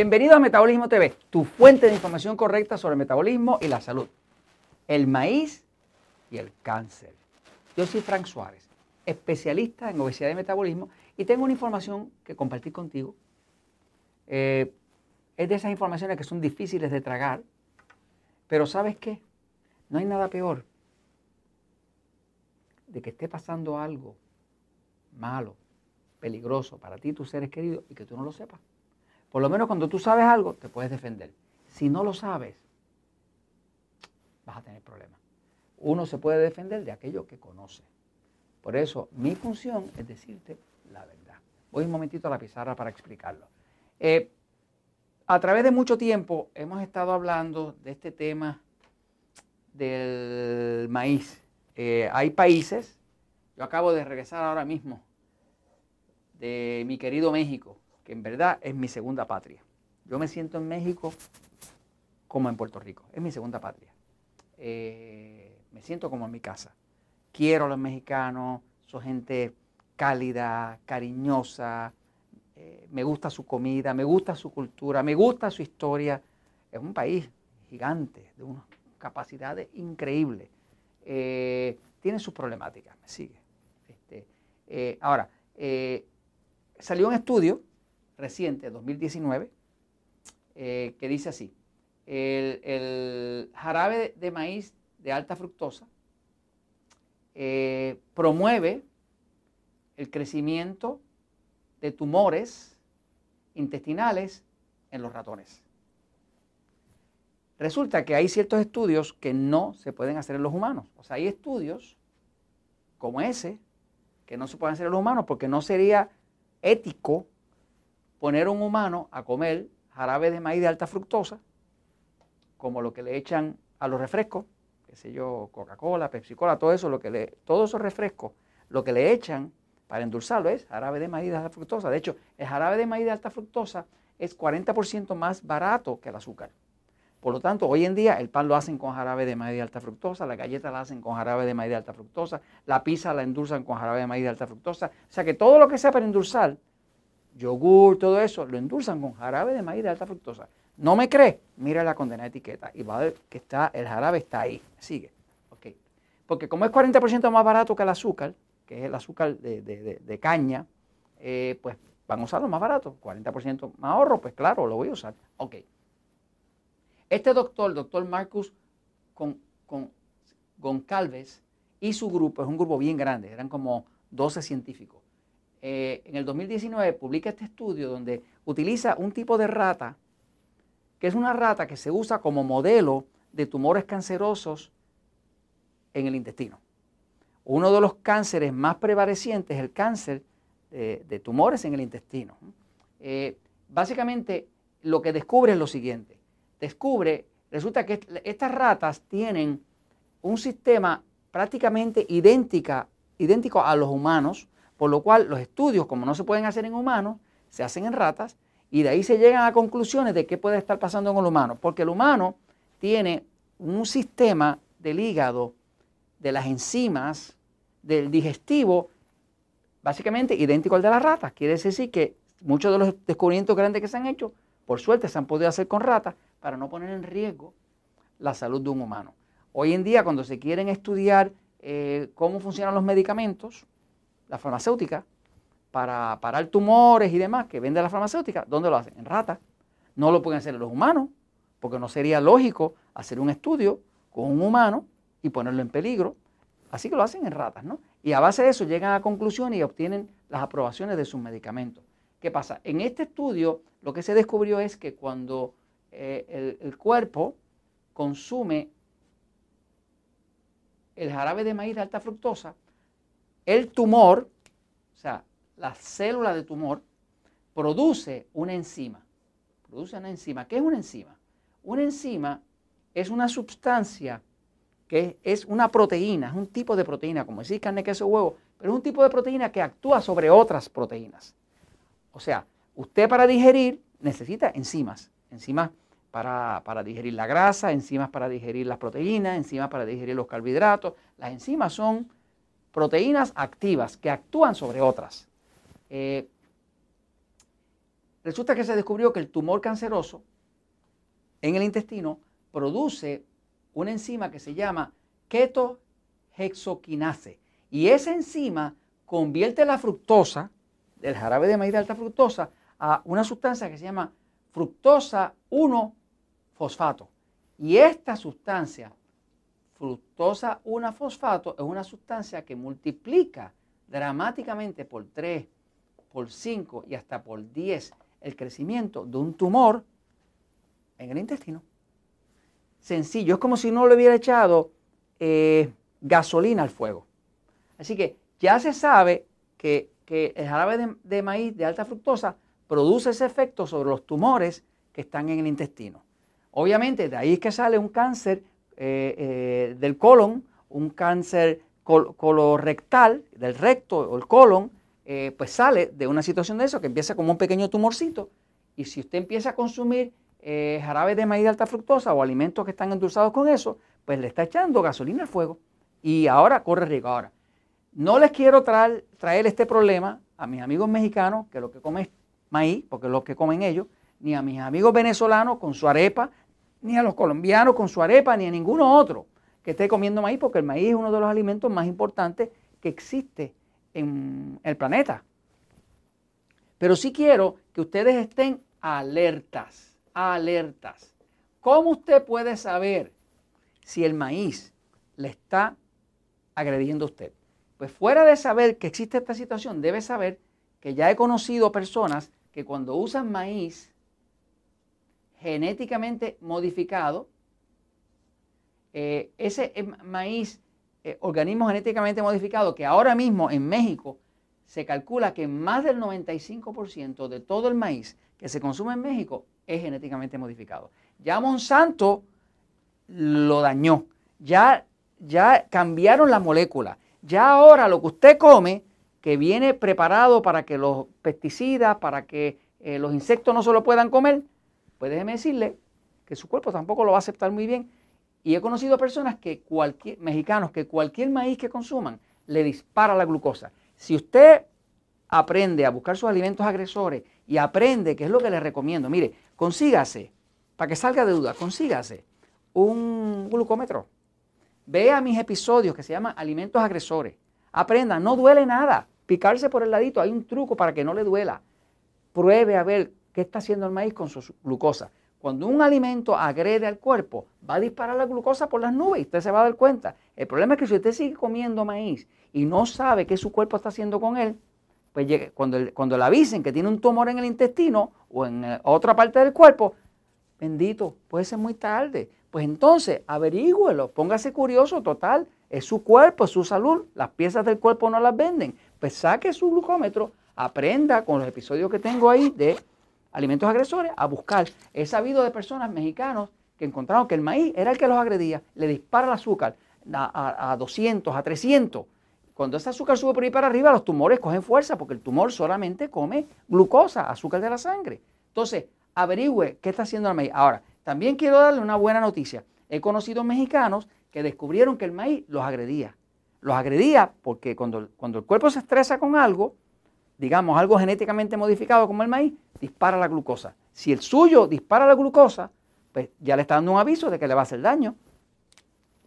Bienvenido a Metabolismo TV, tu fuente de información correcta sobre el metabolismo y la salud. El maíz y el cáncer. Yo soy Frank Suárez, especialista en obesidad y metabolismo, y tengo una información que compartir contigo. Eh, es de esas informaciones que son difíciles de tragar, pero ¿sabes qué? No hay nada peor de que esté pasando algo malo, peligroso para ti y tus seres queridos y que tú no lo sepas. Por lo menos cuando tú sabes algo, te puedes defender. Si no lo sabes, vas a tener problemas. Uno se puede defender de aquello que conoce. Por eso, mi función es decirte la verdad. Voy un momentito a la pizarra para explicarlo. Eh, a través de mucho tiempo hemos estado hablando de este tema del maíz. Eh, hay países, yo acabo de regresar ahora mismo de mi querido México, en verdad es mi segunda patria. Yo me siento en México como en Puerto Rico, es mi segunda patria. Eh, me siento como en mi casa. Quiero a los mexicanos, son gente cálida, cariñosa, eh, me gusta su comida, me gusta su cultura, me gusta su historia. Es un país gigante, de unas capacidades increíbles. Eh, tiene sus problemáticas, me sigue. Este, ahora, salió un estudio reciente, 2019, eh, que dice así, el, jarabe de maíz de alta fructosa eh, promueve el crecimiento de tumores intestinales en los ratones. Resulta que hay ciertos estudios que no se pueden hacer en los humanos. O sea, hay estudios como ese que no se pueden hacer en los humanos porque no sería ético poner a un humano a comer jarabe de maíz de alta fructosa, como lo que le echan a los refrescos, qué sé yo, Coca-Cola, Pepsi-Cola, todo eso, lo que le, todos esos refrescos, lo que le echan para endulzarlo es jarabe de maíz de alta fructosa. De hecho, el jarabe de maíz de alta fructosa es 40% más barato que el azúcar. Por lo tanto, hoy en día el pan lo hacen con jarabe de maíz de alta fructosa, la galleta la hacen con jarabe de maíz de alta fructosa, la pizza la endulzan con jarabe de maíz de alta fructosa. O sea que todo lo que sea para endulzar yogur, todo eso, lo endulzan con jarabe de maíz de alta fructosa. ¿No me cree? Mira la condena etiqueta y va a ver que está, el jarabe está ahí. Sigue. Okay. Porque como es 40% más barato que el azúcar, que es el azúcar de, caña, eh, pues van a usar lo más barato. 40% más ahorro, pues claro, lo voy a usar. Ok. Este doctor, doctor Marcus con, con Goncalves, y su grupo, es un grupo bien grande, eran como 12 científicos eh, en el 2019 publica este estudio donde utiliza un tipo de rata, que es una rata que se usa como modelo de tumores cancerosos en el intestino. Uno de los cánceres más prevalecientes es el cáncer de, tumores en el intestino. Eh, básicamente lo que descubre es lo siguiente. Descubre, resulta que estas ratas tienen un sistema prácticamente idéntica, idéntico a los humanos, por lo cual los estudios, como no se pueden hacer en humanos, se hacen en ratas y de ahí se llegan a conclusiones de qué puede estar pasando con el humano. Porque el humano tiene un sistema del hígado, de las enzimas, del digestivo, básicamente idéntico al de las ratas. Quiere decir que muchos de los descubrimientos grandes que se han hecho, por suerte se han podido hacer con ratas para no poner en riesgo la salud de un humano. Hoy en día, cuando se quieren estudiar eh, cómo funcionan los medicamentos, la farmacéutica para parar tumores y demás que vende la farmacéutica, ¿dónde lo hacen? En ratas. No lo pueden hacer en los humanos, porque no sería lógico hacer un estudio con un humano y ponerlo en peligro. Así que lo hacen en ratas, ¿no? Y a base de eso llegan a conclusiones y obtienen las aprobaciones de sus medicamentos. ¿Qué pasa? En este estudio lo que se descubrió es que cuando eh, el, el cuerpo consume el jarabe de maíz de alta fructosa, el tumor, o sea, la célula de tumor, produce una enzima. Produce una enzima. ¿Qué es una enzima? Una enzima es una sustancia que es una proteína, es un tipo de proteína, como decir carne, queso, huevo, pero es un tipo de proteína que actúa sobre otras proteínas. O sea, usted para digerir necesita enzimas, enzimas para, para, digerir la grasa, enzimas para digerir las proteínas, enzimas para digerir los carbohidratos. Las enzimas son proteínas activas que actúan sobre otras. Eh, resulta que se descubrió que el tumor canceroso en el intestino produce una enzima que se llama ketohexoquinase. Y esa enzima convierte la fructosa del jarabe de maíz de alta fructosa a una sustancia que se llama fructosa 1-fosfato. Y esta sustancia, fructosa 1-fosfato, es una sustancia que multiplica dramáticamente por 3, por 5 y hasta por 10 el crecimiento de un tumor en el intestino. Sencillo, es como si no le hubiera echado eh, gasolina al fuego. Así que ya se sabe que, el jarabe de, maíz de alta fructosa produce ese efecto sobre los tumores que están en el intestino. Obviamente, de ahí es que sale un cáncer eh, eh, del colon, un cáncer colorectal, del recto o el colon, pues sale de una situación de eso que empieza como un pequeño tumorcito. Y si usted empieza a consumir eh, jarabe de maíz de alta fructosa o alimentos que están endulzados con eso, pues le está echando gasolina al fuego y ahora corre riesgo. Ahora, no les quiero traer, traer este problema a mis amigos mexicanos, que lo que comen es maíz, porque es lo que comen ellos, ni a mis amigos venezolanos con su arepa, ni a los colombianos con su arepa, ni a ninguno otro que esté comiendo maíz, porque el maíz es uno de los alimentos más importantes que existe en el planeta. Pero sí quiero que ustedes estén alertas alertas. ¿Cómo usted puede saber si el maíz le está agrediendo a usted? Pues fuera de saber que existe esta situación, debe saber que ya he conocido personas que cuando usan maíz genéticamente modificado, eh, ese maíz, eh, organismo genéticamente modificado, que ahora mismo en México se calcula que más del 95% de todo el maíz que se consume en México es genéticamente modificado. Ya Monsanto lo dañó, ya, ya cambiaron la molécula, ya ahora lo que usted come, que viene preparado para que los pesticidas, para que eh, los insectos no se lo puedan comer, pues déjeme decirle que su cuerpo tampoco lo va a aceptar muy bien. Y he conocido personas que cualquier, mexicanos, que cualquier maíz que consuman le dispara la glucosa. Si usted aprende a buscar sus alimentos agresores y aprende, que es lo que le recomiendo, mire, consígase, para que salga de duda, consígase un glucómetro. Vea mis episodios que se llaman alimentos agresores. Aprenda, no duele nada. Picarse por el ladito, hay un truco para que no le duela. Pruebe a ver qué está haciendo el maíz con su glucosa. Cuando un alimento agrede al cuerpo, va a disparar la glucosa por las nubes y usted se va a dar cuenta. El problema es que si usted sigue comiendo maíz y no sabe qué su cuerpo está haciendo con él, pues cuando, cuando le avisen que tiene un tumor en el intestino o en eh, otra parte del cuerpo, bendito, puede ser muy tarde. Pues entonces, averígüelo, póngase curioso, total, es su cuerpo, es su salud, las piezas del cuerpo no las venden. Pues saque su glucómetro, aprenda con los episodios que tengo ahí de alimentos agresores a buscar. He sabido de personas mexicanos que encontraron que el maíz era el que los agredía, le dispara el azúcar a, a 200, a 300 cuando ese azúcar sube por ahí para arriba, los tumores cogen fuerza porque el tumor solamente come glucosa, azúcar de la sangre. Entonces, averigüe qué está haciendo el maíz. Ahora, también quiero darle una buena noticia. He conocido mexicanos que descubrieron que el maíz los agredía. Los agredía porque cuando, cuando el cuerpo se estresa con algo, digamos algo genéticamente modificado como el maíz, dispara la glucosa. Si el suyo dispara la glucosa, pues ya le está dando un aviso de que le va a hacer daño.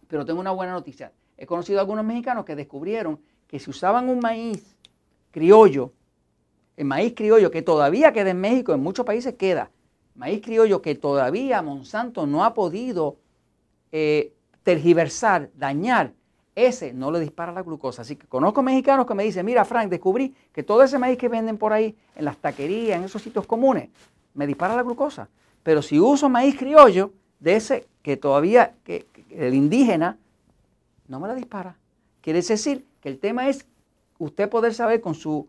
Pero tengo una buena noticia. He conocido a algunos mexicanos que descubrieron que si usaban un maíz criollo, el maíz criollo que todavía queda en México, en muchos países queda, maíz criollo que todavía Monsanto no ha podido eh, tergiversar, dañar, ese no le dispara la glucosa. Así que conozco mexicanos que me dicen, mira Frank, descubrí que todo ese maíz que venden por ahí, en las taquerías, en esos sitios comunes, me dispara la glucosa. Pero si uso maíz criollo, de ese que todavía, que el indígena, no me la dispara. Quiere decir que el tema es usted poder saber con su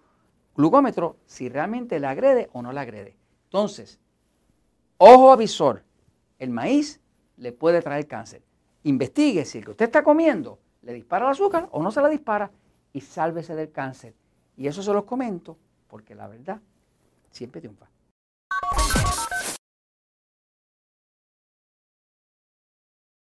glucómetro si realmente le agrede o no le agrede. Entonces, ojo avisor, el maíz le puede traer cáncer. Investigue si el que usted está comiendo le dispara el azúcar o no se la dispara y sálvese del cáncer. Y eso se los comento porque la verdad siempre triunfa.